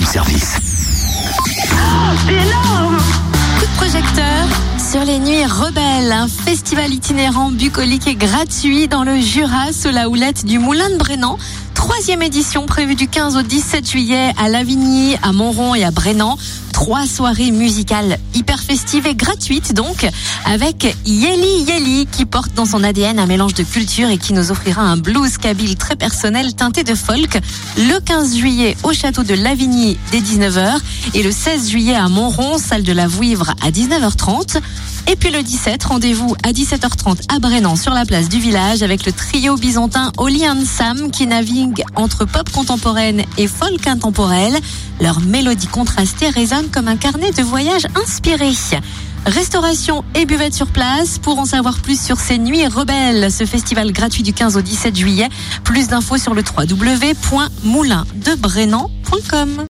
room service. Coup de projecteur sur les nuits rebelles, un festival itinérant bucolique et gratuit dans le Jura sous la houlette du Moulin de Brennan. Troisième édition prévue du 15 au 17 juillet à Lavigny, à Montrond et à Brennan. Trois soirées musicales hyper festives et gratuites donc, avec Yeli Yeli qui porte dans son ADN un mélange de culture et qui nous offrira un blues kabyle très personnel teinté de folk le 15 juillet au château de Lavigny dès 19h et le 16 juillet à Montrond, salle de la Vouivre à 19h30. Et puis le 17, rendez-vous à 17h30 à Brennan sur la place du village avec le trio byzantin Oli and Sam qui navigue entre pop contemporaine et folk intemporel. Leur mélodie contrastée résonne comme un carnet de voyage inspiré. Restauration et buvette sur place. Pour en savoir plus sur ces nuits rebelles, ce festival gratuit du 15 au 17 juillet. Plus d'infos sur le www.moulindebrennan.com.